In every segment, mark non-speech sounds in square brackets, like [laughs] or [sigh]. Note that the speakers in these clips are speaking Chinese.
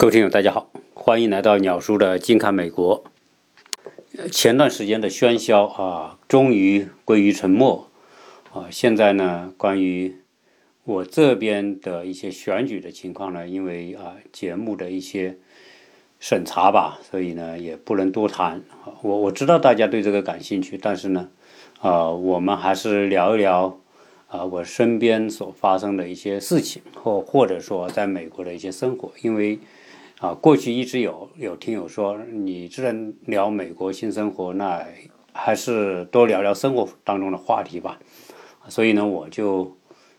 各位听友，大家好，欢迎来到鸟叔的近看美国。前段时间的喧嚣啊，终于归于沉默啊。现在呢，关于我这边的一些选举的情况呢，因为啊节目的一些审查吧，所以呢也不能多谈。我我知道大家对这个感兴趣，但是呢，啊，我们还是聊一聊啊我身边所发生的一些事情，或或者说在美国的一些生活，因为。啊，过去一直有有听友说，你既然聊美国新生活，那还是多聊聊生活当中的话题吧。所以呢，我就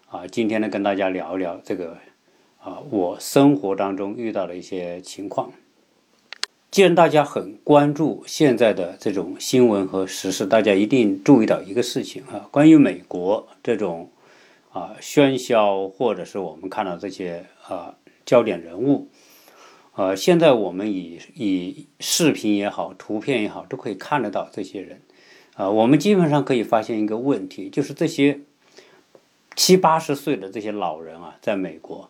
啊，今天呢跟大家聊一聊这个啊，我生活当中遇到的一些情况。既然大家很关注现在的这种新闻和时事，大家一定注意到一个事情啊，关于美国这种啊喧嚣，或者是我们看到这些啊焦点人物。呃，现在我们以以视频也好，图片也好，都可以看得到这些人。啊，我们基本上可以发现一个问题，就是这些七八十岁的这些老人啊，在美国，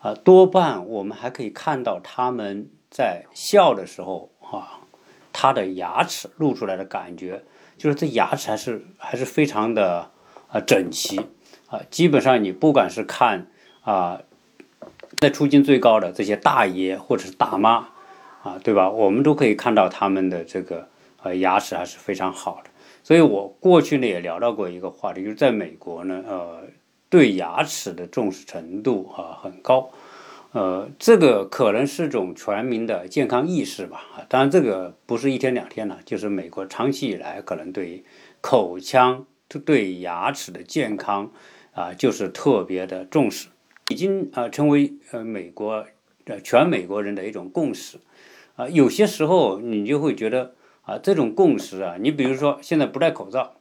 啊，多半我们还可以看到他们在笑的时候，啊，他的牙齿露出来的感觉，就是这牙齿还是还是非常的啊整齐啊，基本上你不管是看啊。在出金最高的这些大爷或者是大妈，啊，对吧？我们都可以看到他们的这个呃牙齿还是非常好的。所以我过去呢也聊到过一个话题，就是在美国呢，呃，对牙齿的重视程度啊很高，呃，这个可能是种全民的健康意识吧。啊当然这个不是一天两天了，就是美国长期以来可能对口腔对牙齿的健康啊就是特别的重视。已经啊成为呃美国呃全美国人的一种共识啊，有些时候你就会觉得啊这种共识啊，你比如说现在不戴口罩，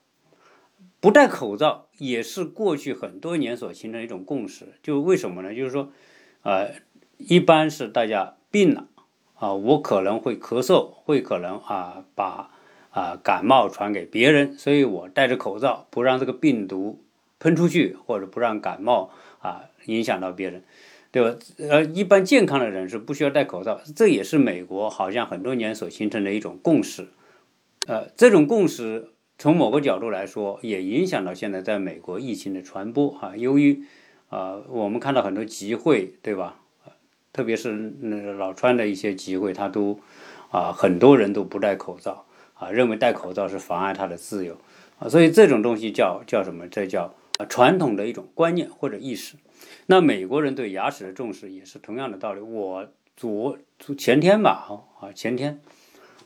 不戴口罩也是过去很多年所形成一种共识。就为什么呢？就是说啊，一般是大家病了啊，我可能会咳嗽，会可能啊把啊感冒传给别人，所以我戴着口罩，不让这个病毒喷出去，或者不让感冒。影响到别人，对吧？呃，一般健康的人是不需要戴口罩，这也是美国好像很多年所形成的一种共识。呃，这种共识从某个角度来说，也影响到现在在美国疫情的传播啊。由于啊，我们看到很多集会，对吧？特别是那个老川的一些集会，他都啊，很多人都不戴口罩啊，认为戴口罩是妨碍他的自由啊。所以这种东西叫叫什么？这叫啊传统的一种观念或者意识。那美国人对牙齿的重视也是同样的道理。我昨前天吧，啊前天，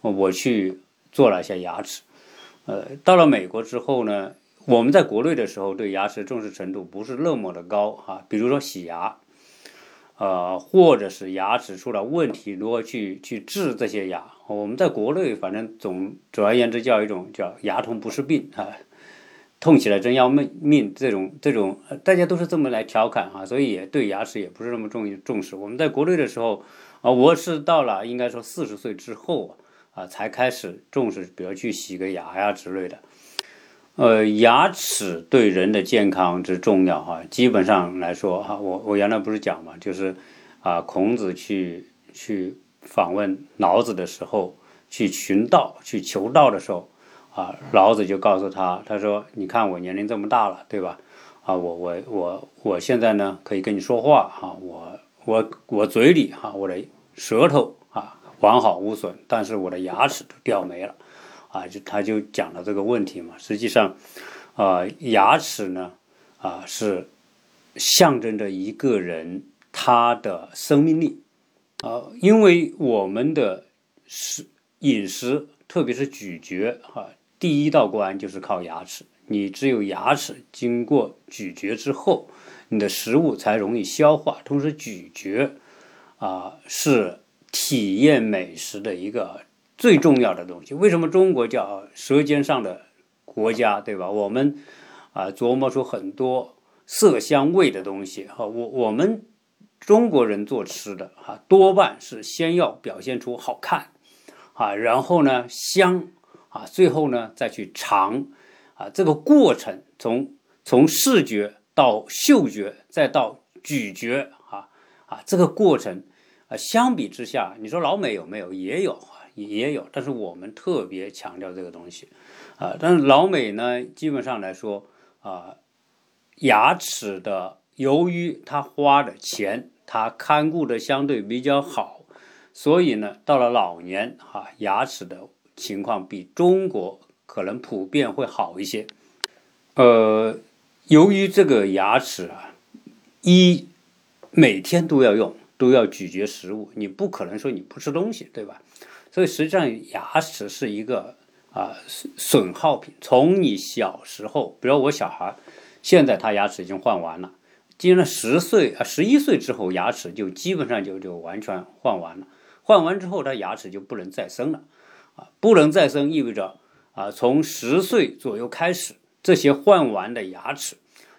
我去做了一下牙齿。呃，到了美国之后呢，我们在国内的时候对牙齿重视程度不是那么的高啊。比如说洗牙，呃，或者是牙齿出了问题，如何去去治这些牙，我们在国内反正总总而言之叫一种叫牙痛不是病啊。痛起来真要命命，这种这种大家都是这么来调侃啊，所以也对牙齿也不是那么重重视。我们在国内的时候啊，我是到了应该说四十岁之后啊，才开始重视，比如去洗个牙呀之类的。呃，牙齿对人的健康之重要哈，基本上来说哈，我我原来不是讲嘛，就是啊，孔子去去访问老子的时候，去寻道去求道的时候。啊，老子就告诉他，他说：“你看我年龄这么大了，对吧？啊，我我我我现在呢可以跟你说话哈，我我我嘴里哈，我的舌头啊完好无损，但是我的牙齿都掉没了，啊，就他就讲了这个问题嘛。实际上，啊，牙齿呢啊是象征着一个人他的生命力啊，因为我们的食饮食，特别是咀嚼哈。”第一道关就是靠牙齿，你只有牙齿经过咀嚼之后，你的食物才容易消化。同时，咀嚼啊是体验美食的一个最重要的东西。为什么中国叫舌尖上的国家，对吧？我们啊琢磨出很多色香味的东西。哈，我我们中国人做吃的哈，多半是先要表现出好看啊，然后呢香。啊，最后呢，再去尝，啊，这个过程从从视觉到嗅觉，再到咀嚼，啊啊，这个过程啊，相比之下，你说老美有没有？也有，也有。但是我们特别强调这个东西，啊，但是老美呢，基本上来说，啊，牙齿的，由于他花的钱，他看顾的相对比较好，所以呢，到了老年，哈，牙齿的情况比中国可能普遍会好一些。呃，由于这个牙齿啊，一每天都要用，都要咀嚼食物，你不可能说你不吃东西，对吧？所以实际上牙齿是一个啊损耗品。从你小时候，比如我小孩，现在他牙齿已经换完了，进了十岁啊十一岁之后，牙齿就基本上就就完全换完了。换完之后，他牙齿就不能再生了，啊，不能再生意味着啊，从十岁左右开始。这些换完的牙齿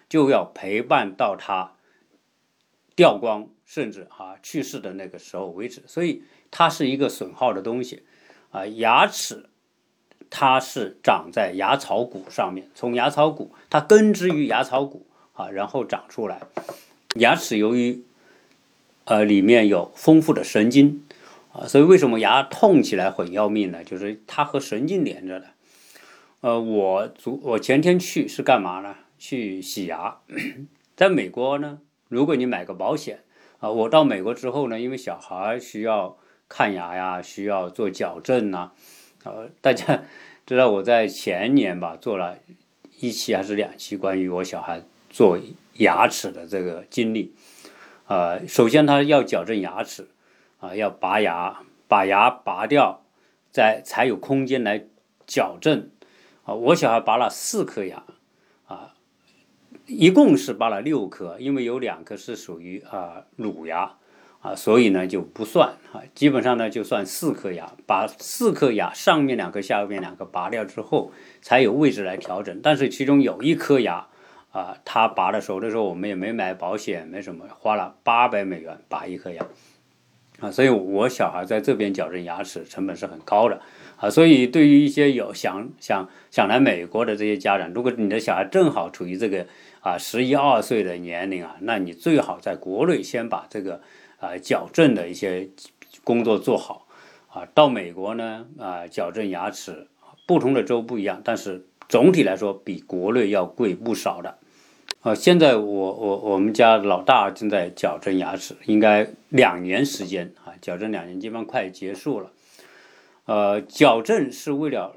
就要陪伴到它掉光，甚至啊去世的那个时候为止，所以它是一个损耗的东西啊。牙齿它是长在牙槽骨上面，从牙槽骨它根植于牙槽骨啊，然后长出来。牙齿由于呃里面有丰富的神经啊，所以为什么牙痛起来很要命呢？就是它和神经连着的。呃，我昨我前天去是干嘛呢？去洗牙。[clears throat] 在美国呢，如果你买个保险啊，我到美国之后呢，因为小孩需要看牙呀，需要做矫正呐，呃，大家知道我在前年吧做了一期还是两期关于我小孩做牙齿的这个经历。呃，首先他要矫正牙齿啊，要拔牙，把牙拔掉，再才有空间来矫正。啊，我小孩拔了四颗牙，啊，一共是拔了六颗，因为有两颗是属于啊乳牙，啊，所以呢就不算啊，基本上呢就算四颗牙，把四颗牙上面两颗、下面两颗拔掉之后，才有位置来调整。但是其中有一颗牙，啊，他拔的时候，那时候我们也没买保险，没什么，花了八百美元拔一颗牙，啊，所以我小孩在这边矫正牙齿成本是很高的。啊，所以对于一些有想想想来美国的这些家长，如果你的小孩正好处于这个啊十一二岁的年龄啊，那你最好在国内先把这个啊矫正的一些工作做好啊。到美国呢啊矫正牙齿，不同的州不一样，但是总体来说比国内要贵不少的。啊，现在我我我们家老大正在矫正牙齿，应该两年时间啊，矫正两年基本上快结束了。呃，矫正是为了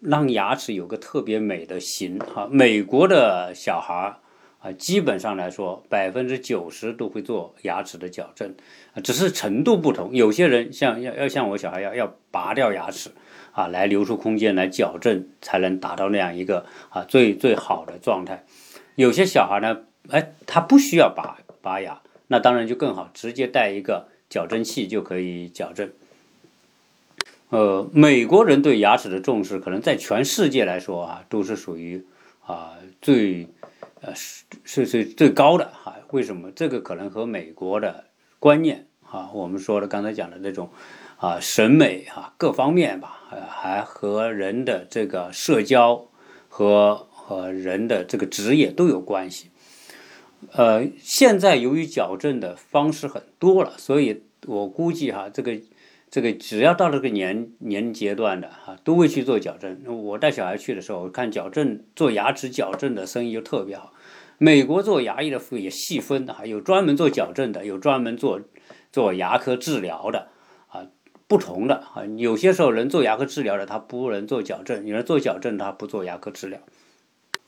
让牙齿有个特别美的形哈。美国的小孩啊，基本上来说，百分之九十都会做牙齿的矫正，只是程度不同。有些人像要要像我小孩要要拔掉牙齿啊，来留出空间来矫正，才能达到那样一个啊最最好的状态。有些小孩呢，哎，他不需要拔拔牙，那当然就更好，直接带一个矫正器就可以矫正。呃，美国人对牙齿的重视，可能在全世界来说啊，都是属于啊最呃是是是最高的哈。为什么？这个可能和美国的观念啊，我们说的刚才讲的那种啊审美啊各方面吧，还和人的这个社交和和人的这个职业都有关系。呃，现在由于矫正的方式很多了，所以我估计哈这个。这个只要到这个年年阶段的哈，都会去做矫正。我带小孩去的时候，我看矫正做牙齿矫正的生意就特别好。美国做牙医的也细分的哈，有专门做矫正的，有专门做做牙科治疗的啊，不同的啊。有些时候能做牙科治疗的，他不能做矫正；有人做矫正，他不做牙科治疗。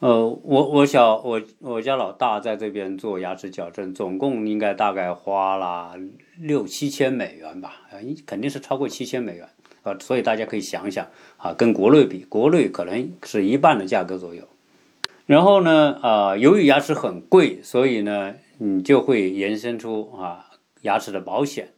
呃，我我小我我家老大在这边做牙齿矫正，总共应该大概花了六七千美元吧，啊，肯定是超过七千美元啊，所以大家可以想想啊，跟国内比，国内可能是一半的价格左右。然后呢，啊，由于牙齿很贵，所以呢，你就会延伸出啊，牙齿的保险，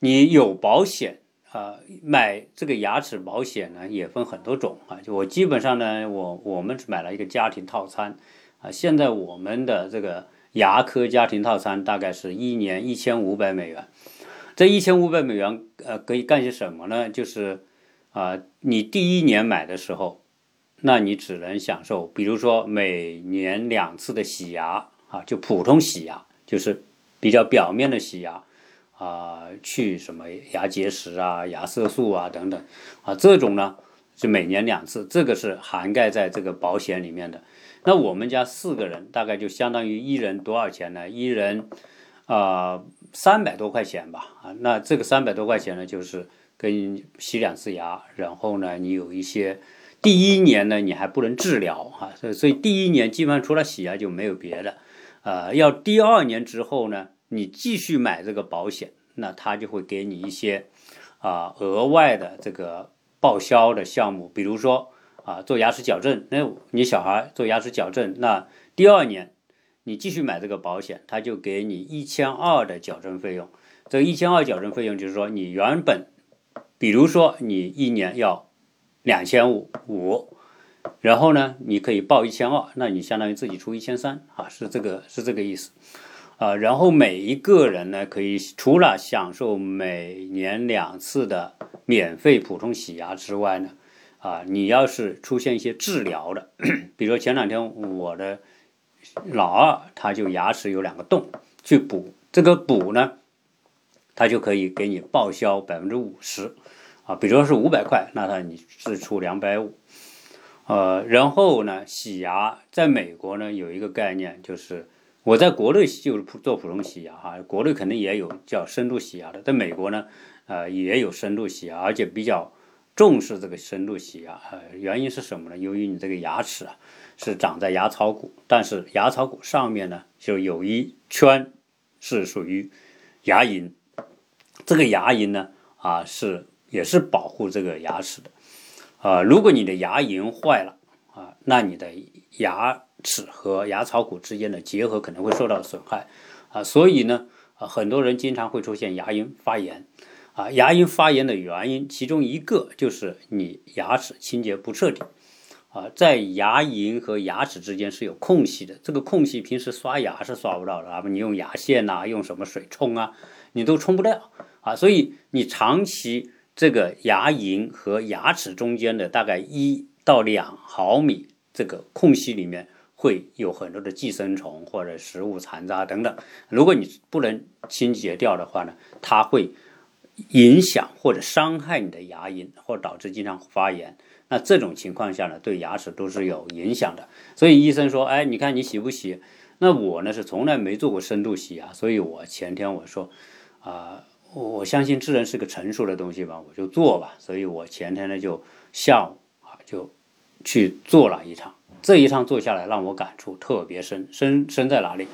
你有保险。啊，买这个牙齿保险呢，也分很多种啊。就我基本上呢，我我们只买了一个家庭套餐啊。现在我们的这个牙科家庭套餐大概是一年一千五百美元。这一千五百美元呃，可以干些什么呢？就是啊，你第一年买的时候，那你只能享受，比如说每年两次的洗牙啊，就普通洗牙，就是比较表面的洗牙。啊，去什么牙结石啊、牙色素啊等等啊，这种呢是每年两次，这个是涵盖在这个保险里面的。那我们家四个人大概就相当于一人多少钱呢？一人啊三百多块钱吧啊，那这个三百多块钱呢，就是跟洗两次牙，然后呢你有一些第一年呢你还不能治疗啊，所以所以第一年基本上除了洗牙就没有别的，呃，要第二年之后呢。你继续买这个保险，那他就会给你一些啊额外的这个报销的项目，比如说啊做牙齿矫正，那你小孩做牙齿矫正，那第二年你继续买这个保险，他就给你一千二的矫正费用。这一千二矫正费用就是说你原本，比如说你一年要两千五五，然后呢你可以报一千二，那你相当于自己出一千三啊，是这个是这个意思。啊，然后每一个人呢，可以除了享受每年两次的免费普通洗牙之外呢，啊，你要是出现一些治疗的，[clears throat] 比如说前两天我的老二他就牙齿有两个洞，去补这个补呢，他就可以给你报销百分之五十，啊，比如说是五百块，那他你是出两百五，呃，然后呢，洗牙在美国呢有一个概念就是。我在国内就是做普通洗牙哈，国内肯定也有叫深度洗牙的，在美国呢，呃，也有深度洗牙，而且比较重视这个深度洗牙。呃，原因是什么呢？由于你这个牙齿啊是长在牙槽骨，但是牙槽骨上面呢就有一圈是属于牙龈，这个牙龈呢啊是也是保护这个牙齿的。啊，如果你的牙龈坏了啊，那你的牙。齿和牙槽骨之间的结合可能会受到损害，啊，所以呢，啊，很多人经常会出现牙龈发炎，啊，牙龈发炎的原因，其中一个就是你牙齿清洁不彻底，啊，在牙龈和牙齿之间是有空隙的，这个空隙平时刷牙是刷不到的，啊，你用牙线呐，用什么水冲啊，你都冲不掉，啊，所以你长期这个牙龈和牙齿中间的大概一到两毫米这个空隙里面。会有很多的寄生虫或者食物残渣等等，如果你不能清洁掉的话呢，它会影响或者伤害你的牙龈，或导致经常发炎。那这种情况下呢，对牙齿都是有影响的。所以医生说，哎，你看你洗不洗？那我呢是从来没做过深度洗牙，所以我前天我说，啊，我相信智能是个成熟的东西吧，我就做吧。所以我前天呢就下午啊就去做了一场。这一趟做下来，让我感触特别深，深深在哪里？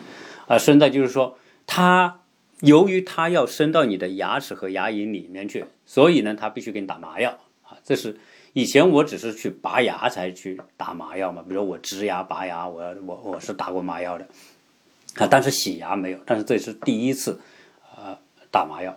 啊，深在就是说，它由于它要伸到你的牙齿和牙龈里面去，所以呢，它必须给你打麻药啊。这是以前我只是去拔牙才去打麻药嘛，比如我植牙、拔牙，我我我是打过麻药的啊，但是洗牙没有，但是这是第一次啊打麻药。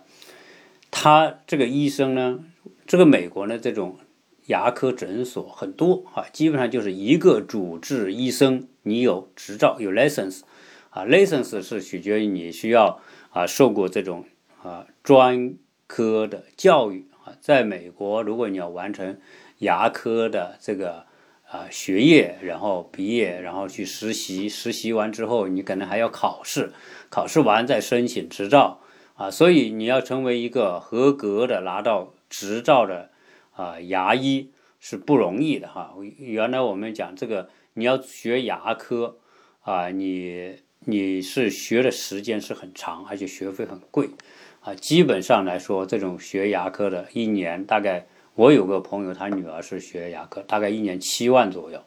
他这个医生呢，这个美国呢这种。牙科诊所很多啊，基本上就是一个主治医生，你有执照有 license，啊 license 是取决于你需要啊受过这种啊专科的教育啊，在美国如果你要完成牙科的这个啊学业，然后毕业，然后去实习，实习完之后你可能还要考试，考试完再申请执照啊，所以你要成为一个合格的拿到执照的。啊，牙医是不容易的哈。原来我们讲这个，你要学牙科啊，你你是学的时间是很长，而且学费很贵啊。基本上来说，这种学牙科的，一年大概我有个朋友，他女儿是学牙科，大概一年七万左右，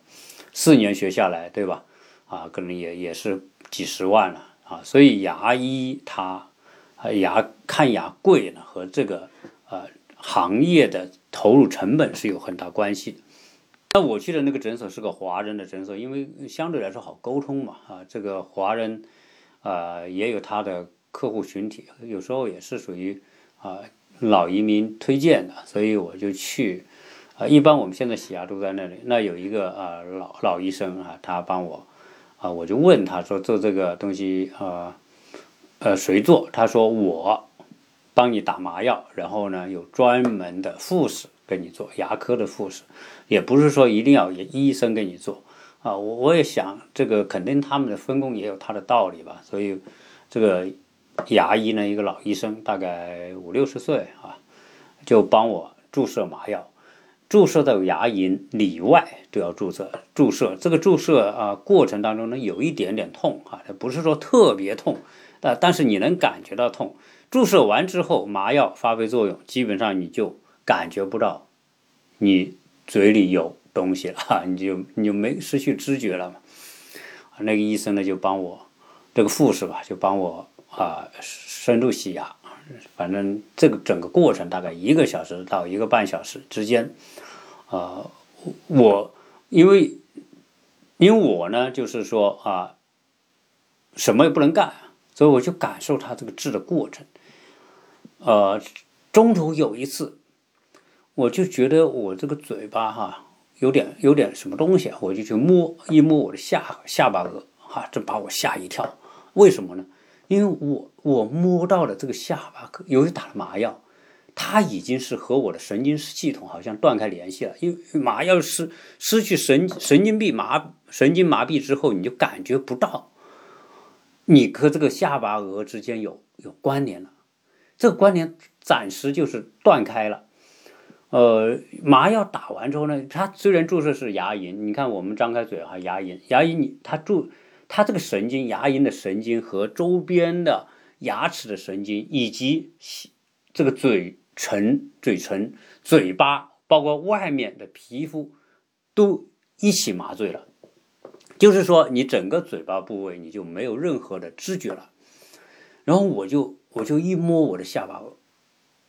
四年学下来，对吧？啊，可能也也是几十万了啊。所以牙医他牙看牙贵呢，和这个呃行业的。投入成本是有很大关系的。那我去的那个诊所是个华人的诊所，因为相对来说好沟通嘛。啊，这个华人啊也有他的客户群体，有时候也是属于啊老移民推荐的，所以我就去。啊，一般我们现在洗牙都在那里。那有一个啊老老医生啊，他帮我啊，我就问他说做这个东西啊呃谁做？他说我。帮你打麻药，然后呢，有专门的护士给你做牙科的护士，也不是说一定要医生给你做啊。我我也想这个肯定他们的分工也有他的道理吧，所以这个牙医呢，一个老医生，大概五六十岁啊，就帮我注射麻药，注射到牙龈里外都要注射。注射这个注射啊，过程当中呢，有一点点痛啊，不是说特别痛，但但是你能感觉到痛。注射完之后，麻药发挥作用，基本上你就感觉不到你嘴里有东西了，[laughs] 你就你就没失去知觉了嘛。那个医生呢，就帮我，这个护士吧，就帮我。啊，深度洗牙，反正这个整个过程大概一个小时到一个半小时之间。啊，我因为因为我呢，就是说啊，什么也不能干，所以我就感受他这个治的过程。呃，中途有一次，我就觉得我这个嘴巴哈有点有点什么东西，我就去摸一摸我的下下巴颚，哈，这把我吓一跳。为什么呢？因为我我摸到了这个下巴颏，由于打了麻药，它已经是和我的神经系统好像断开联系了。因为麻药失失去神神经病麻神经麻痹之后，你就感觉不到你和这个下巴颚之间有有关联了。这个关联暂时就是断开了。呃，麻药打完之后呢，它虽然注射是牙龈，你看我们张开嘴哈，牙龈牙龈你它注。它这个神经，牙龈的神经和周边的牙齿的神经，以及这个嘴唇、嘴唇、嘴巴，包括外面的皮肤，都一起麻醉了。就是说，你整个嘴巴部位你就没有任何的知觉了。然后我就我就一摸我的下巴，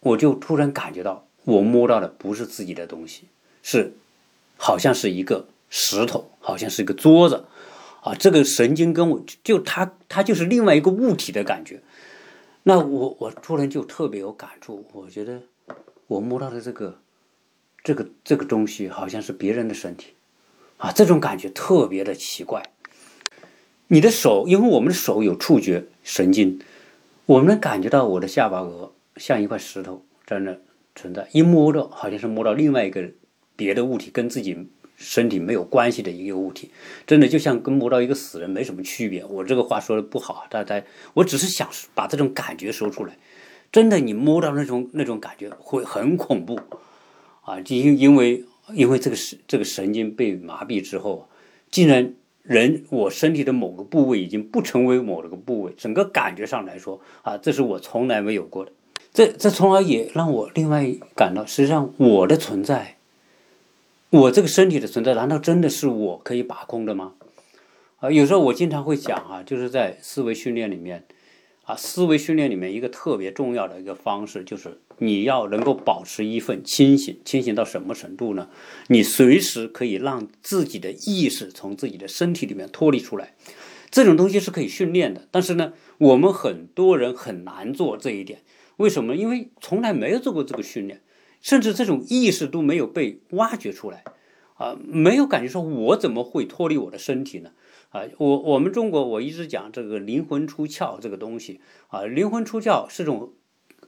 我就突然感觉到，我摸到的不是自己的东西，是好像是一个石头，好像是一个桌子。啊，这个神经跟我就它它就是另外一个物体的感觉，那我我突然就特别有感触，我觉得我摸到的这个这个这个东西好像是别人的身体，啊，这种感觉特别的奇怪。你的手，因为我们的手有触觉神经，我们能感觉到我的下巴颚像一块石头在那存在，一摸到好像是摸到另外一个别的物体跟自己。身体没有关系的一个物体，真的就像跟摸到一个死人没什么区别。我这个话说的不好，大家，我只是想把这种感觉说出来。真的，你摸到那种那种感觉会很恐怖啊！就因因为因为这个神这个神经被麻痹之后，竟然人我身体的某个部位已经不成为某个部位，整个感觉上来说啊，这是我从来没有过的。这这从而也让我另外感到，实际上我的存在。我这个身体的存在，难道真的是我可以把控的吗？啊，有时候我经常会讲啊，就是在思维训练里面，啊，思维训练里面一个特别重要的一个方式，就是你要能够保持一份清醒，清醒到什么程度呢？你随时可以让自己的意识从自己的身体里面脱离出来，这种东西是可以训练的。但是呢，我们很多人很难做这一点，为什么？因为从来没有做过这个训练。甚至这种意识都没有被挖掘出来，啊，没有感觉说，我怎么会脱离我的身体呢？啊，我我们中国我一直讲这个灵魂出窍这个东西，啊，灵魂出窍是种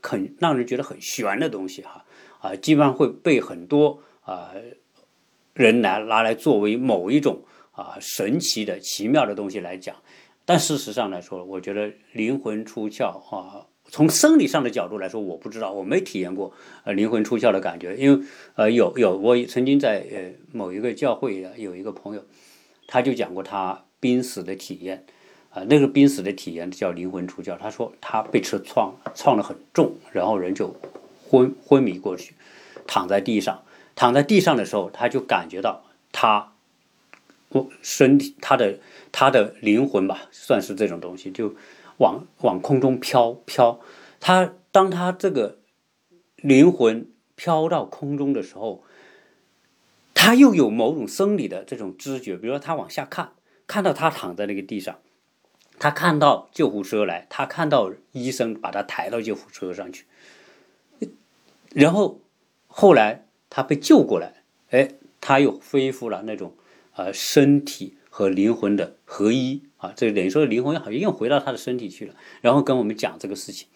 很让人觉得很玄的东西哈，啊，基本上会被很多啊人来拿来作为某一种啊神奇的奇妙的东西来讲，但事实上来说，我觉得灵魂出窍啊。从生理上的角度来说，我不知道，我没体验过呃灵魂出窍的感觉，因为呃有有我曾经在呃某一个教会有一个朋友，他就讲过他濒死的体验，啊那个濒死的体验叫灵魂出窍。他说他被车撞撞得很重，然后人就昏昏迷过去，躺在地上，躺在地上的时候，他就感觉到他我身体他的他的灵魂吧，算是这种东西就。往往空中飘飘，他当他这个灵魂飘到空中的时候，他又有某种生理的这种知觉，比如说他往下看，看到他躺在那个地上，他看到救护车来，他看到医生把他抬到救护车上去，然后后来他被救过来，哎，他又恢复了那种呃身体和灵魂的合一。啊，这等于说灵魂好像又回到他的身体去了，然后跟我们讲这个事情。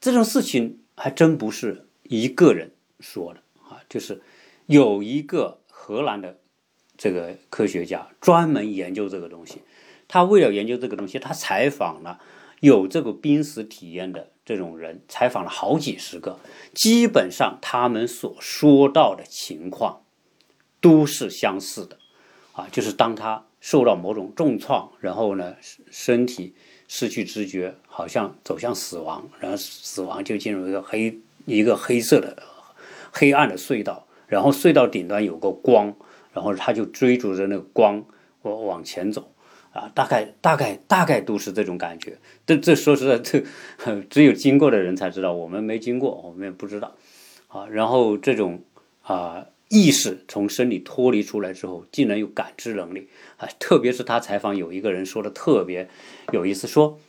这种事情还真不是一个人说的啊，就是有一个荷兰的这个科学家专门研究这个东西。他为了研究这个东西，他采访了有这个濒死体验的这种人，采访了好几十个，基本上他们所说到的情况都是相似的，啊，就是当他受到某种重创，然后呢，身体失去知觉，好像走向死亡，然后死亡就进入一个黑一个黑色的黑暗的隧道，然后隧道顶端有个光，然后他就追逐着那个光往往前走。啊，大概大概大概都是这种感觉。这这说实在，这只有经过的人才知道，我们没经过，我们也不知道。啊，然后这种啊意识从身体脱离出来之后，竟然有感知能力啊！特别是他采访有一个人说的特别有意思，说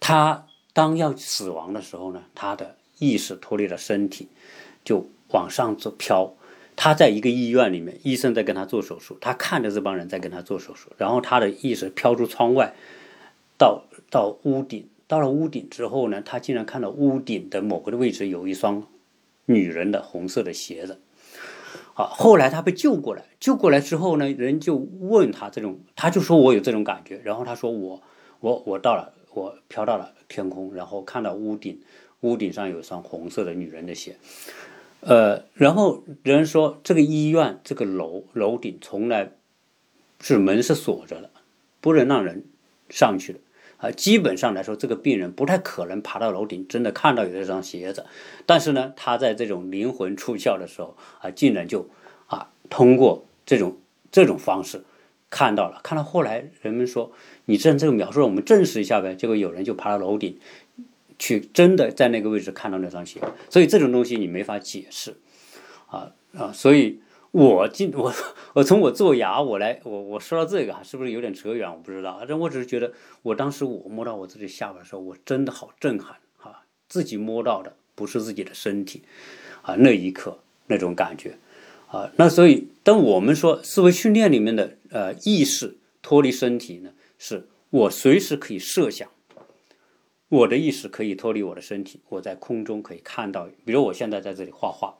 他当要死亡的时候呢，他的意识脱离了身体，就往上走飘。他在一个医院里面，医生在跟他做手术，他看着这帮人在跟他做手术，然后他的意识飘出窗外，到到屋顶，到了屋顶之后呢，他竟然看到屋顶的某个位置有一双女人的红色的鞋子。好，后来他被救过来，救过来之后呢，人就问他这种，他就说我有这种感觉，然后他说我我我到了，我飘到了天空，然后看到屋顶，屋顶上有一双红色的女人的鞋。呃，然后人说这个医院这个楼楼顶从来是门是锁着的，不能让人上去的啊。基本上来说，这个病人不太可能爬到楼顶，真的看到有这双鞋子。但是呢，他在这种灵魂出窍的时候啊，竟然就啊通过这种这种方式看到了。看到后来人们说，你这这个描述，我们证实一下呗。结果有人就爬到楼顶。去真的在那个位置看到那双鞋，所以这种东西你没法解释，啊啊！所以我今我我从我做牙我来我我说到这个是不是有点扯远？我不知道，但我只是觉得我当时我摸到我自己下巴的时候，我真的好震撼啊！自己摸到的不是自己的身体啊，那一刻那种感觉啊，那所以当我们说思维训练里面的呃意识脱离身体呢，是我随时可以设想。我的意识可以脱离我的身体，我在空中可以看到，比如我现在在这里画画，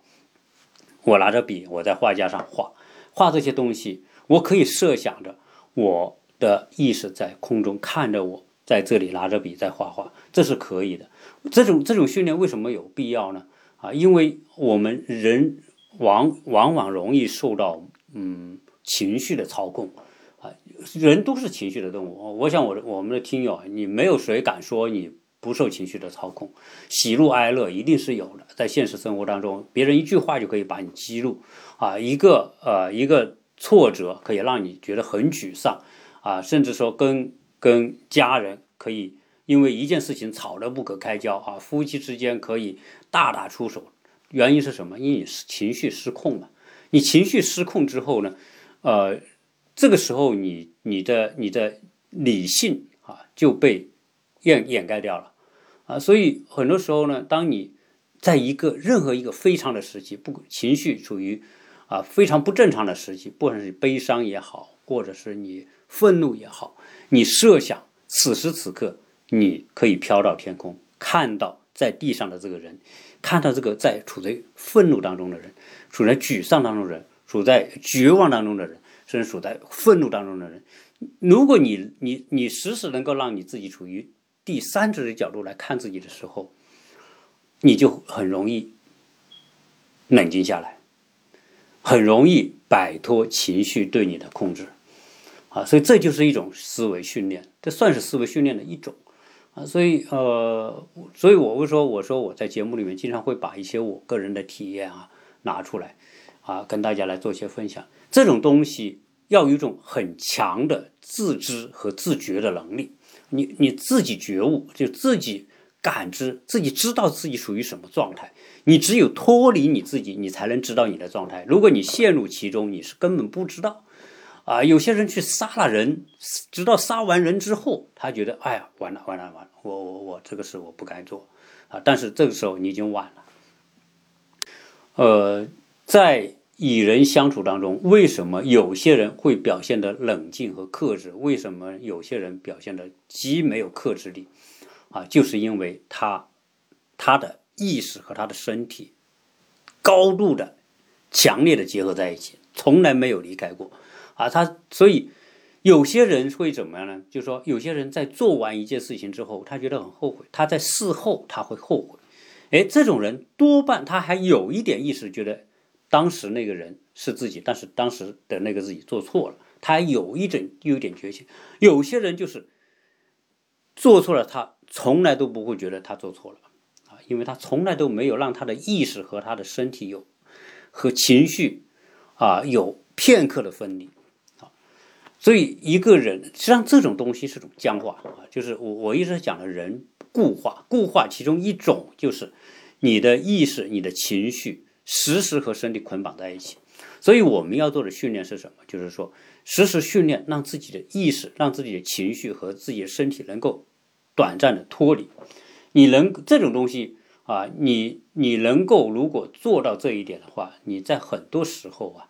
我拿着笔，我在画架上画画这些东西，我可以设想着我的意识在空中看着我在这里拿着笔在画画，这是可以的。这种这种训练为什么有必要呢？啊，因为我们人往往往容易受到嗯情绪的操控。人都是情绪的动物，我想我我们的听友，你没有谁敢说你不受情绪的操控，喜怒哀乐一定是有的，在现实生活当中，别人一句话就可以把你激怒，啊，一个呃一个挫折可以让你觉得很沮丧，啊，甚至说跟跟家人可以因为一件事情吵得不可开交，啊，夫妻之间可以大打出手，原因是什么？因为你情绪失控了，你情绪失控之后呢，呃。这个时候，你你的你的理性啊就被掩掩盖掉了啊，所以很多时候呢，当你在一个任何一个非常的时期，不情绪处于啊非常不正常的时期，不管是悲伤也好，或者是你愤怒也好，你设想此时此刻你可以飘到天空，看到在地上的这个人，看到这个在处在愤怒当中的人，处在沮丧当中的人，处在绝望当中的人。甚至处在愤怒当中的人，如果你你你时时能够让你自己处于第三者的角度来看自己的时候，你就很容易冷静下来，很容易摆脱情绪对你的控制，啊，所以这就是一种思维训练，这算是思维训练的一种，啊，所以呃，所以我会说，我说我在节目里面经常会把一些我个人的体验啊拿出来，啊，跟大家来做一些分享。这种东西要有一种很强的自知和自觉的能力，你你自己觉悟，就自己感知，自己知道自己属于什么状态。你只有脱离你自己，你才能知道你的状态。如果你陷入其中，你是根本不知道。啊，有些人去杀了人，直到杀完人之后，他觉得，哎呀，完了完了完了，我我我这个事我不该做啊。但是这个时候你已经晚了。呃，在。与人相处当中，为什么有些人会表现的冷静和克制？为什么有些人表现的极没有克制力？啊，就是因为他他的意识和他的身体高度的强烈的结合在一起，从来没有离开过。啊，他所以有些人会怎么样呢？就是说，有些人在做完一件事情之后，他觉得很后悔，他在事后他会后悔。哎，这种人多半他还有一点意识，觉得当时那个人是自己，但是当时的那个自己做错了，他有一点有一点觉醒。有些人就是做错了，他从来都不会觉得他做错了啊，因为他从来都没有让他的意识和他的身体有和情绪啊有片刻的分离啊。所以一个人实际上这种东西是种僵化啊，就是我我一直讲的人。固化，固化其中一种就是你的意识、你的情绪时时和身体捆绑在一起。所以我们要做的训练是什么？就是说，时时训练，让自己的意识、让自己的情绪和自己的身体能够短暂的脱离。你能这种东西啊，你你能够如果做到这一点的话，你在很多时候啊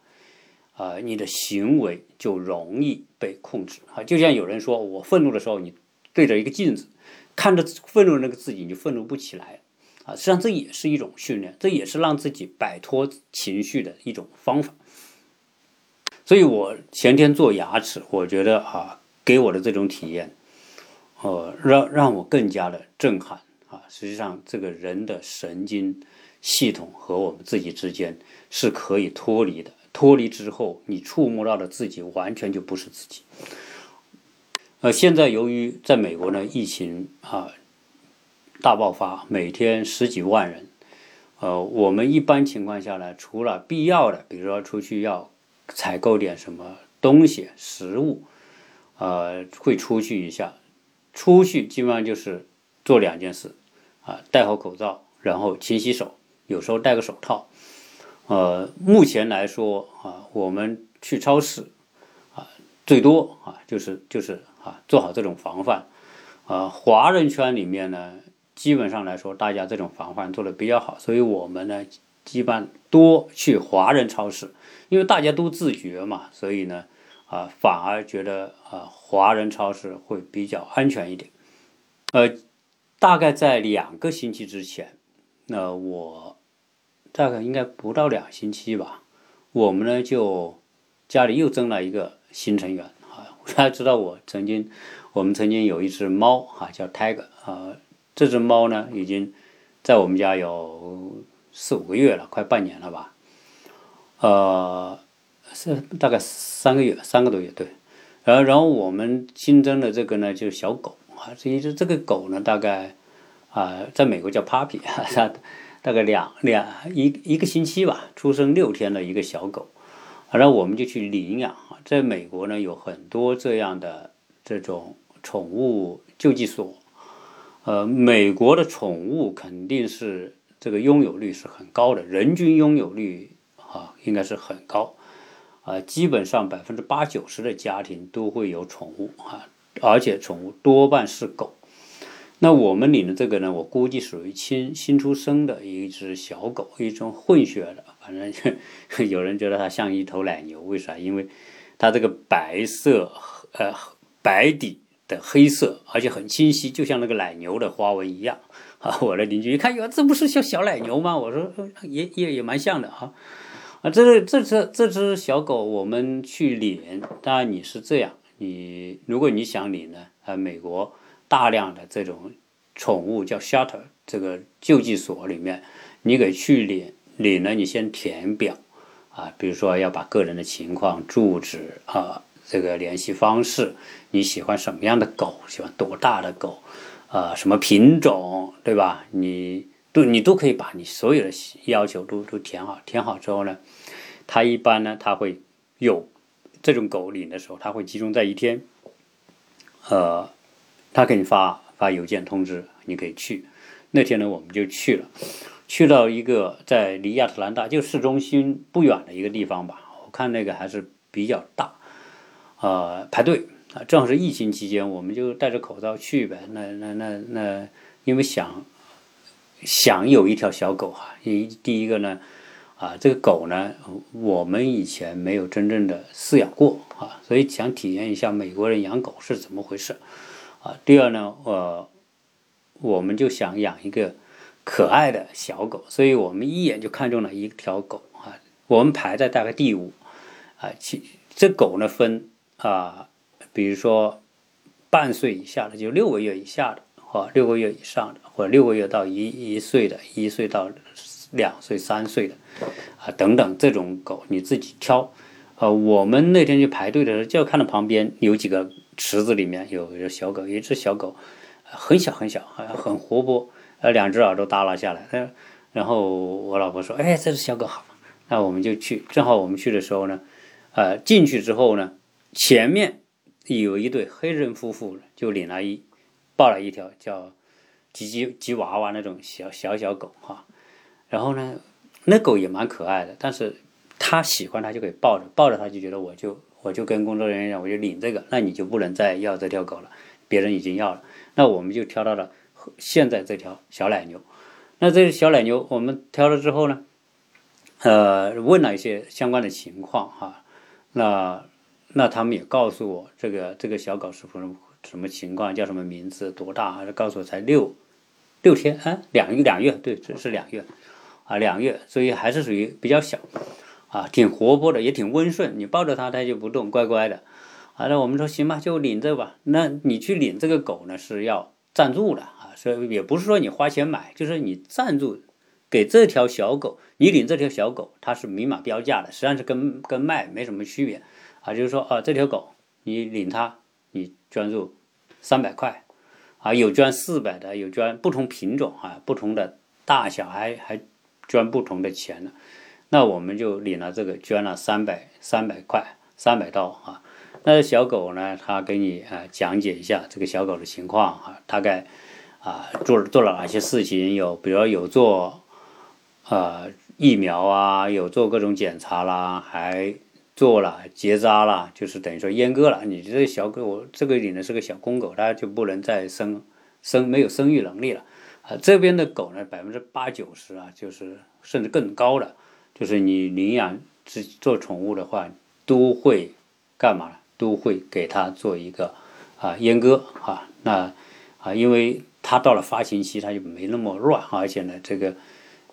啊，你的行为就容易被控制啊。就像有人说我愤怒的时候，你对着一个镜子。看着愤怒那个自己，你就愤怒不起来啊！实际上这也是一种训练，这也是让自己摆脱情绪的一种方法。所以我前天做牙齿，我觉得啊，给我的这种体验，呃，让让我更加的震撼啊！实际上，这个人的神经系统和我们自己之间是可以脱离的，脱离之后，你触摸到的自己完全就不是自己。呃，现在由于在美国呢，疫情啊大爆发，每天十几万人。呃，我们一般情况下呢，除了必要的，比如说出去要采购点什么东西、食物，呃，会出去一下。出去基本上就是做两件事啊，戴好口罩，然后勤洗手，有时候戴个手套。呃，目前来说啊，我们去超市啊，最多啊，就是就是。啊，做好这种防范，啊，华人圈里面呢，基本上来说，大家这种防范做的比较好，所以我们呢，基本多去华人超市，因为大家都自觉嘛，所以呢，啊，反而觉得啊，华人超市会比较安全一点。呃，大概在两个星期之前，那我大概应该不到两星期吧，我们呢就家里又增了一个新成员啊。[laughs] 大家知道我曾经，我们曾经有一只猫啊，叫 Tiger 啊。这只猫呢，已经在我们家有四五个月了，快半年了吧。呃，是大概三个月，三个多月对。然后，然后我们新增的这个呢，就是小狗啊。这一只这个狗呢，大概啊，在美国叫 Puppy，它大概两两一一个星期吧，出生六天的一个小狗。然后我们就去领养。在美国呢，有很多这样的这种宠物救济所，呃，美国的宠物肯定是这个拥有率是很高的，人均拥有率啊应该是很高，啊，基本上百分之八九十的家庭都会有宠物啊，而且宠物多半是狗。那我们领的这个呢，我估计属于新新出生的一只小狗，一种混血的，反正 [laughs] 有人觉得它像一头奶牛，为啥？因为它这个白色，呃，白底的黑色，而且很清晰，就像那个奶牛的花纹一样。啊，我的邻居一看，哟，这不是像小奶牛吗？我说，也也也蛮像的哈。啊，这这这这只小狗，我们去领，当然你是这样，你如果你想领呢，啊，美国大量的这种宠物叫 shelter，这个救济所里面，你给去领，领了你先填表。啊，比如说要把个人的情况、住址啊，这个联系方式，你喜欢什么样的狗，喜欢多大的狗，啊，什么品种，对吧？你都你都可以把你所有的要求都都填好。填好之后呢，他一般呢，他会有这种狗领的时候，他会集中在一天，呃，他给你发发邮件通知，你可以去。那天呢，我们就去了。去到一个在离亚特兰大就市中心不远的一个地方吧，我看那个还是比较大，呃，排队啊，正好是疫情期间，我们就戴着口罩去呗。那那那那，因为想想有一条小狗哈，一第一个呢，啊，这个狗呢，我们以前没有真正的饲养过啊，所以想体验一下美国人养狗是怎么回事啊。第二呢，呃，我们就想养一个。可爱的小狗，所以我们一眼就看中了一条狗啊。我们排在大概第五啊，其这狗呢分啊比如说半岁以下的，就六个月以下的，或六个月以上的，或六个月到一一岁的，一岁到两岁、三岁的，啊等等这种狗你自己挑。呃，我们那天去排队的时候，就看到旁边有几个池子里面有一只小狗，一只小狗很小很小，很活泼，呃，两只耳朵耷拉下来。然后我老婆说：“哎，这只小狗好。”那我们就去，正好我们去的时候呢，呃，进去之后呢，前面有一对黑人夫妇，就领了一抱了一条叫吉吉吉娃娃那种小小小狗哈，然后呢，那狗也蛮可爱的，但是他喜欢它就可以抱着，抱着它就觉得我就我就跟工作人员讲，我就领这个，那你就不能再要这条狗了，别人已经要了，那我们就挑到了现在这条小奶牛，那这小奶牛我们挑了之后呢？呃，问了一些相关的情况哈，那那他们也告诉我，这个这个小狗是什么什么情况，叫什么名字，多大？还是告诉我才六六天啊，两两月，对，这是两月啊，两月，所以还是属于比较小啊，挺活泼的，也挺温顺。你抱着它，它就不动，乖乖的。啊，那我们说行吧，就领着吧。那你去领这个狗呢，是要赞助的啊，所以也不是说你花钱买，就是你赞助。给这条小狗，你领这条小狗，它是明码标价的，实际上是跟跟卖没什么区别啊。就是说啊，这条狗你领它，你捐入三百块啊，有捐四百的，有捐不同品种啊，不同的大小还还捐不同的钱呢。那我们就领了这个，捐了三百三百块，三百刀啊。那小狗呢，他给你啊讲解一下这个小狗的情况啊，大概啊做做了哪些事情，有比如有做。呃，疫苗啊，有做各种检查啦，还做了结扎了，就是等于说阉割了。你这个小狗，这个领的是个小公狗，它就不能再生生，没有生育能力了。啊，这边的狗呢，百分之八九十啊，就是甚至更高的，就是你领养是做宠物的话，都会干嘛？都会给它做一个啊阉割啊。那啊，因为它到了发情期，它就没那么乱，而且呢，这个。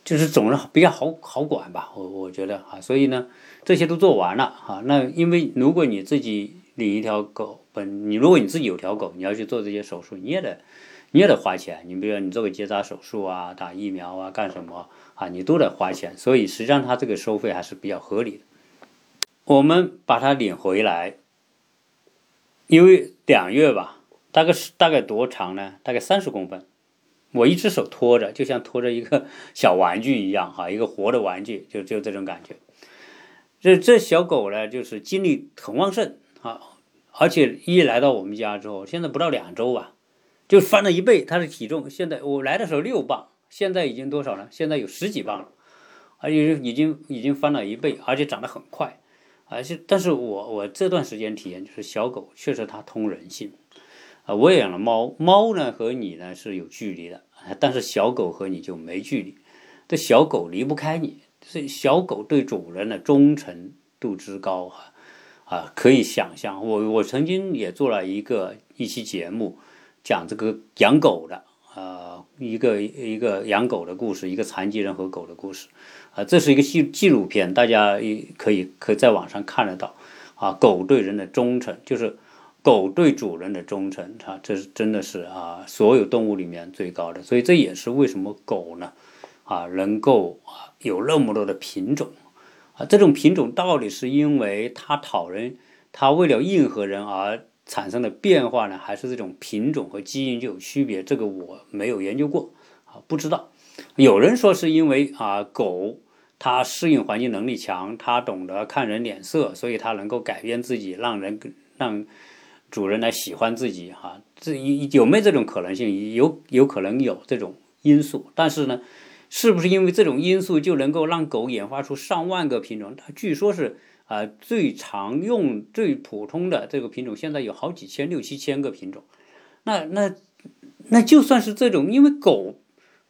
就是总是比较好好管吧，我我觉得啊，所以呢，这些都做完了啊。那因为如果你自己领一条狗，本你如果你自己有条狗，你要去做这些手术，你也得你也得花钱。你比如说你做个结扎手术啊，打疫苗啊，干什么啊，你都得花钱。所以实际上它这个收费还是比较合理的。我们把它领回来，因为两月吧，大概是大概多长呢？大概三十公分。我一只手托着，就像托着一个小玩具一样，哈，一个活的玩具，就就这种感觉。这这小狗呢，就是精力很旺盛啊，而且一来到我们家之后，现在不到两周吧，就翻了一倍。它的体重现在我来的时候六磅，现在已经多少了？现在有十几磅了，而且已经已经翻了一倍，而且长得很快。而且，但是我我这段时间体验就是小狗确实它通人性。啊，我也养了猫，猫呢和你呢是有距离的，但是小狗和你就没距离，这小狗离不开你，这小狗对主人的忠诚度之高啊，啊，可以想象。我我曾经也做了一个一期节目，讲这个养狗的，啊，一个一个养狗的故事，一个残疾人和狗的故事，啊，这是一个纪纪录片，大家可以可以在网上看得到，啊，狗对人的忠诚就是。狗对主人的忠诚，它这是真的是啊，所有动物里面最高的。所以这也是为什么狗呢，啊，能够啊有那么多的品种，啊，这种品种到底是因为它讨人，它为了迎合人而产生的变化呢，还是这种品种和基因就有区别？这个我没有研究过，啊，不知道。有人说是因为啊，狗它适应环境能力强，它懂得看人脸色，所以它能够改变自己，让人让。主人来喜欢自己哈，这有有没有这种可能性？有有可能有这种因素，但是呢，是不是因为这种因素就能够让狗演化出上万个品种？它据说是啊，最常用、最普通的这个品种，现在有好几千、六七千个品种。那那那就算是这种，因为狗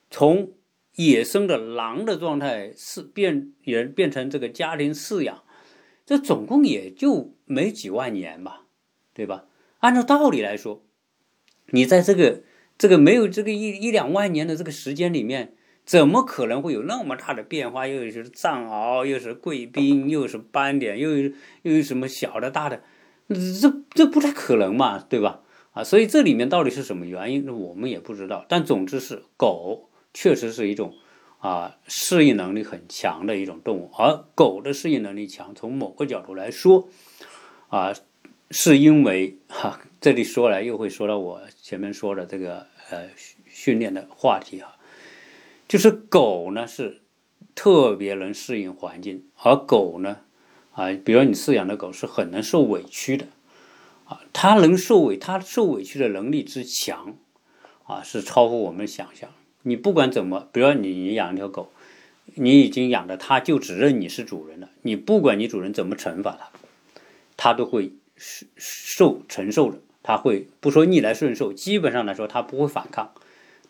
从野生的狼的状态是变也变成这个家庭饲养，这总共也就没几万年吧，对吧？按照道理来说，你在这个这个没有这个一一两万年的这个时间里面，怎么可能会有那么大的变化？又是藏獒，又是贵宾，[laughs] 又是斑点，又又有什么小的、大的？这这不太可能嘛，对吧？啊，所以这里面到底是什么原因，我们也不知道。但总之是狗确实是一种啊适应能力很强的一种动物，而狗的适应能力强，从某个角度来说，啊，是因为哈，这里说来又会说到我前面说的这个呃训练的话题哈，就是狗呢是特别能适应环境，而狗呢啊，比如你饲养的狗是很能受委屈的。啊，它能受委，它受委屈的能力之强，啊，是超乎我们想象。你不管怎么，比如你你养一条狗，你已经养的，它就只认你是主人了。你不管你主人怎么惩罚它，它都会受受承受的。它会不说逆来顺受，基本上来说，它不会反抗，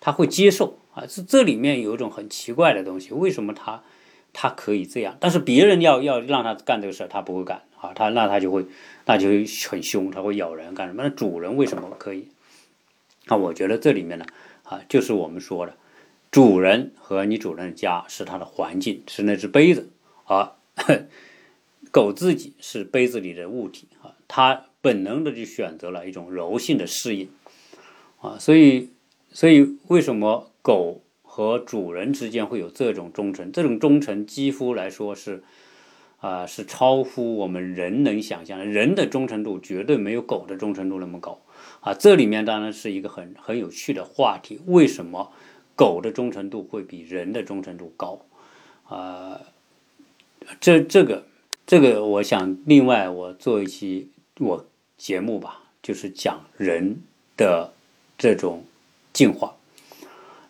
它会接受。啊，这这里面有一种很奇怪的东西，为什么它它可以这样？但是别人要要让它干这个事儿，它不会干。啊，它那它就会。那就很凶，它会咬人干什么？那主人为什么可以？那我觉得这里面呢，啊，就是我们说的，主人和你主人的家是它的环境，是那只杯子，啊 [laughs] 狗自己是杯子里的物体啊，它本能的就选择了一种柔性的适应，啊，所以，所以为什么狗和主人之间会有这种忠诚？这种忠诚几乎来说是。啊，是超乎我们人能想象的。人的忠诚度绝对没有狗的忠诚度那么高啊！这里面当然是一个很很有趣的话题。为什么狗的忠诚度会比人的忠诚度高？啊，这这个这个，我想另外我做一期我节目吧，就是讲人的这种进化，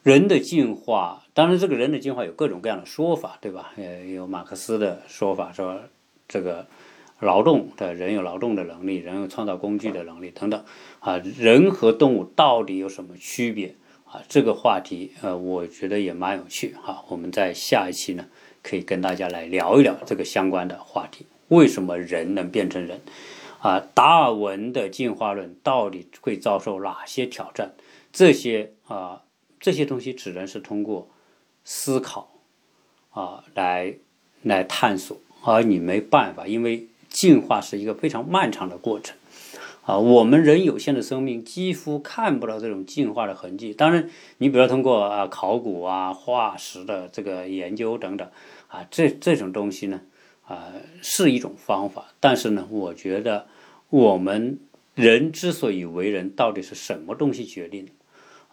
人的进化。当然，这个人的进化有各种各样的说法，对吧？呃，有马克思的说法说，这个劳动的人有劳动的能力，人有创造工具的能力等等。啊，人和动物到底有什么区别？啊，这个话题，呃，我觉得也蛮有趣。哈，我们在下一期呢，可以跟大家来聊一聊这个相关的话题。为什么人能变成人？啊，达尔文的进化论到底会遭受哪些挑战？这些啊，这些东西只能是通过。思考，啊，来来探索，而你没办法，因为进化是一个非常漫长的过程，啊，我们人有限的生命几乎看不到这种进化的痕迹。当然，你比如通过啊考古啊化石的这个研究等等，啊，这这种东西呢，啊，是一种方法。但是呢，我觉得我们人之所以为人，到底是什么东西决定的？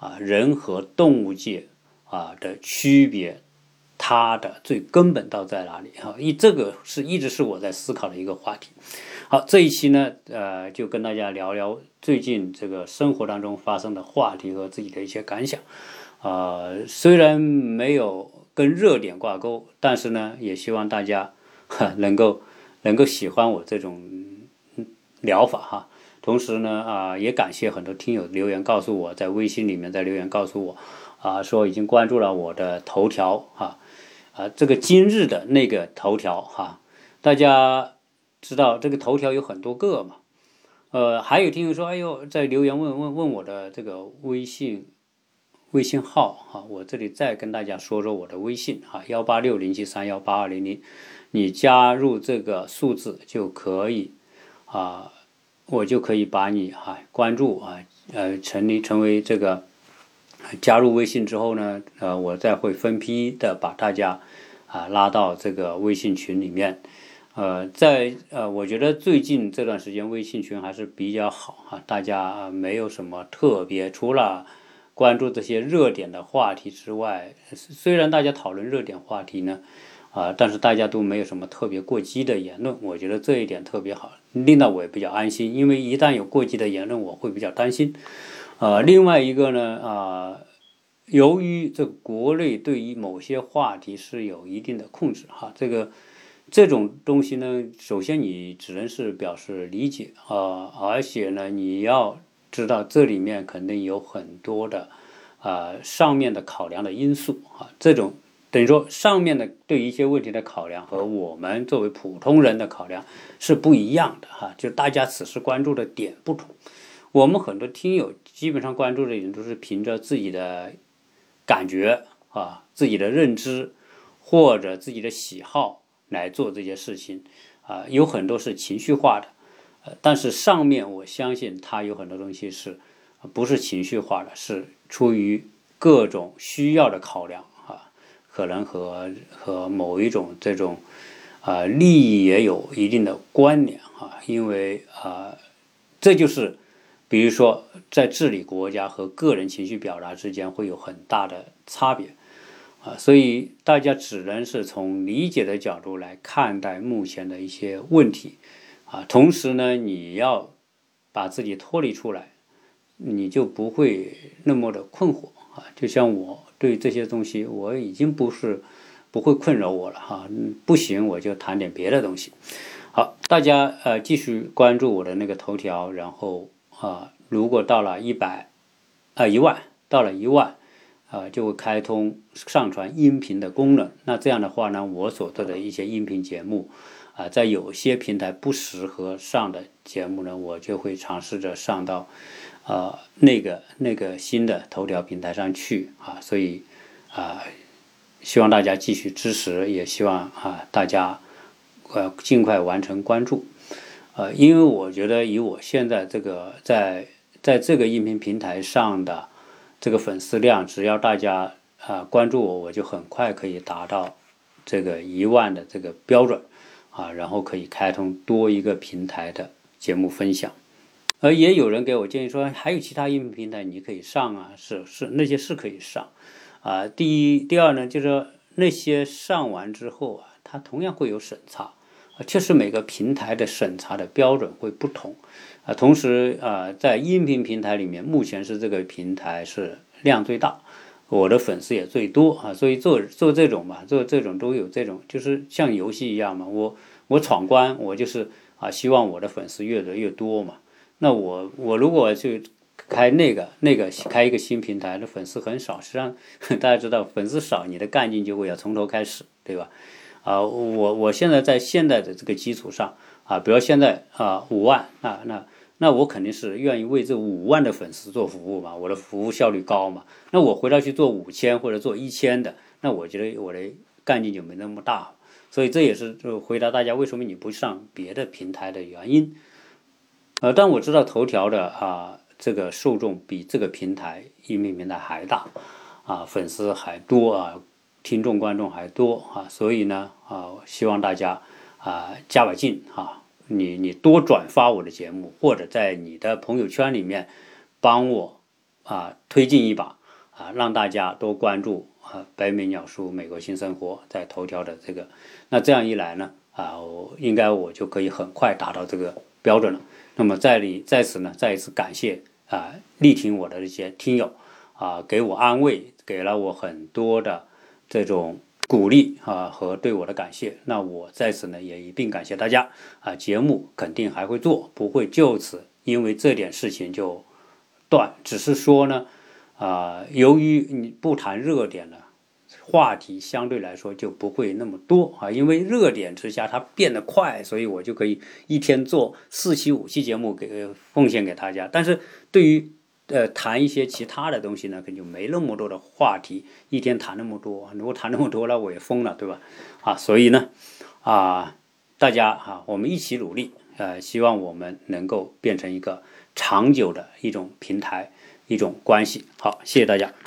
啊，人和动物界。啊的区别，它的最根本到在哪里？哈，一这个是一直是我在思考的一个话题。好，这一期呢，呃，就跟大家聊聊最近这个生活当中发生的话题和自己的一些感想。啊，虽然没有跟热点挂钩，但是呢，也希望大家哈 [laughs] 能够能够喜欢我这种疗法哈。同时呢，啊，也感谢很多听友留言告诉我，在微信里面在留言告诉我。啊，说已经关注了我的头条哈，啊，这个今日的那个头条哈，大家知道这个头条有很多个嘛，呃，还有听友说，哎呦，在留言问问问我的这个微信微信号哈，我这里再跟大家说说我的微信哈，幺八六零七三幺八二零零，你加入这个数字就可以啊，我就可以把你哈关注啊，呃，成立成为这个。加入微信之后呢，呃，我再会分批的把大家啊拉到这个微信群里面，呃，在呃，我觉得最近这段时间微信群还是比较好哈，大家没有什么特别，除了关注这些热点的话题之外，虽然大家讨论热点话题呢，啊，但是大家都没有什么特别过激的言论，我觉得这一点特别好，令到我也比较安心，因为一旦有过激的言论，我会比较担心。呃，另外一个呢，啊，由于这国内对于某些话题是有一定的控制哈，这个这种东西呢，首先你只能是表示理解啊，而且呢，你要知道这里面肯定有很多的啊上面的考量的因素啊，这种等于说上面的对一些问题的考量和我们作为普通人的考量是不一样的哈，就大家此时关注的点不同。我们很多听友基本上关注的也都是凭着自己的感觉啊、自己的认知或者自己的喜好来做这些事情啊，有很多是情绪化的呃，但是上面我相信它有很多东西是，不是情绪化的，是出于各种需要的考量，可能和和某一种这种啊利益也有一定的关联啊，因为啊，这就是比如说在治理国家和个人情绪表达之间会有很大的差别啊，所以大家只能是从理解的角度来看待目前的一些问题。啊，同时呢，你要把自己脱离出来，你就不会那么的困惑啊。就像我对这些东西，我已经不是不会困扰我了哈。不行，我就谈点别的东西。好，大家呃继续关注我的那个头条，然后啊，如果到了一百啊一万，到了一万啊，就会开通上传音频的功能。那这样的话呢，我所做的一些音频节目。啊，在有些平台不适合上的节目呢，我就会尝试着上到，呃，那个那个新的头条平台上去啊。所以啊，希望大家继续支持，也希望啊大家呃尽快完成关注。呃，因为我觉得以我现在这个在在这个音频平台上的这个粉丝量，只要大家啊关注我，我就很快可以达到这个一万的这个标准。啊，然后可以开通多一个平台的节目分享，而也有人给我建议说，还有其他音频平台你可以上啊，是是那些是可以上，啊，第一，第二呢，就是那些上完之后啊，它同样会有审查，啊，确实每个平台的审查的标准会不同，啊，同时啊，在音频平台里面，目前是这个平台是量最大。我的粉丝也最多啊，所以做做这种嘛，做这种都有这种，就是像游戏一样嘛。我我闯关，我就是啊，希望我的粉丝越来越多嘛。那我我如果去开那个那个开一个新平台，那粉丝很少，实际上 [laughs] 大家知道，粉丝少，你的干劲就会要从头开始，对吧？啊，我我现在在现在的这个基础上啊，比如现在啊五万啊那。那我肯定是愿意为这五万的粉丝做服务嘛，我的服务效率高嘛。那我回来去做五千或者做一千的，那我觉得我的干劲就没那么大。所以这也是就回答大家为什么你不上别的平台的原因。呃，但我知道头条的啊，这个受众比这个平台音频平台还大，啊，粉丝还多啊，听众观众还多啊，所以呢啊，希望大家啊加把劲啊。你你多转发我的节目，或者在你的朋友圈里面帮我啊推进一把啊，让大家多关注啊北美鸟叔美国新生活在头条的这个，那这样一来呢啊，我应该我就可以很快达到这个标准了。那么在里在此呢，再一次感谢啊力挺我的这些听友啊，给我安慰，给了我很多的这种。鼓励啊和对我的感谢，那我在此呢也一并感谢大家啊，节目肯定还会做，不会就此因为这点事情就断，只是说呢啊，由于你不谈热点了，话题相对来说就不会那么多啊，因为热点之下它变得快，所以我就可以一天做四期五期节目给奉献给大家，但是对于。呃，谈一些其他的东西呢，可能就没那么多的话题。一天谈那么多，如果谈那么多了，我也疯了，对吧？啊，所以呢，啊，大家啊，我们一起努力，呃，希望我们能够变成一个长久的一种平台，一种关系。好，谢谢大家。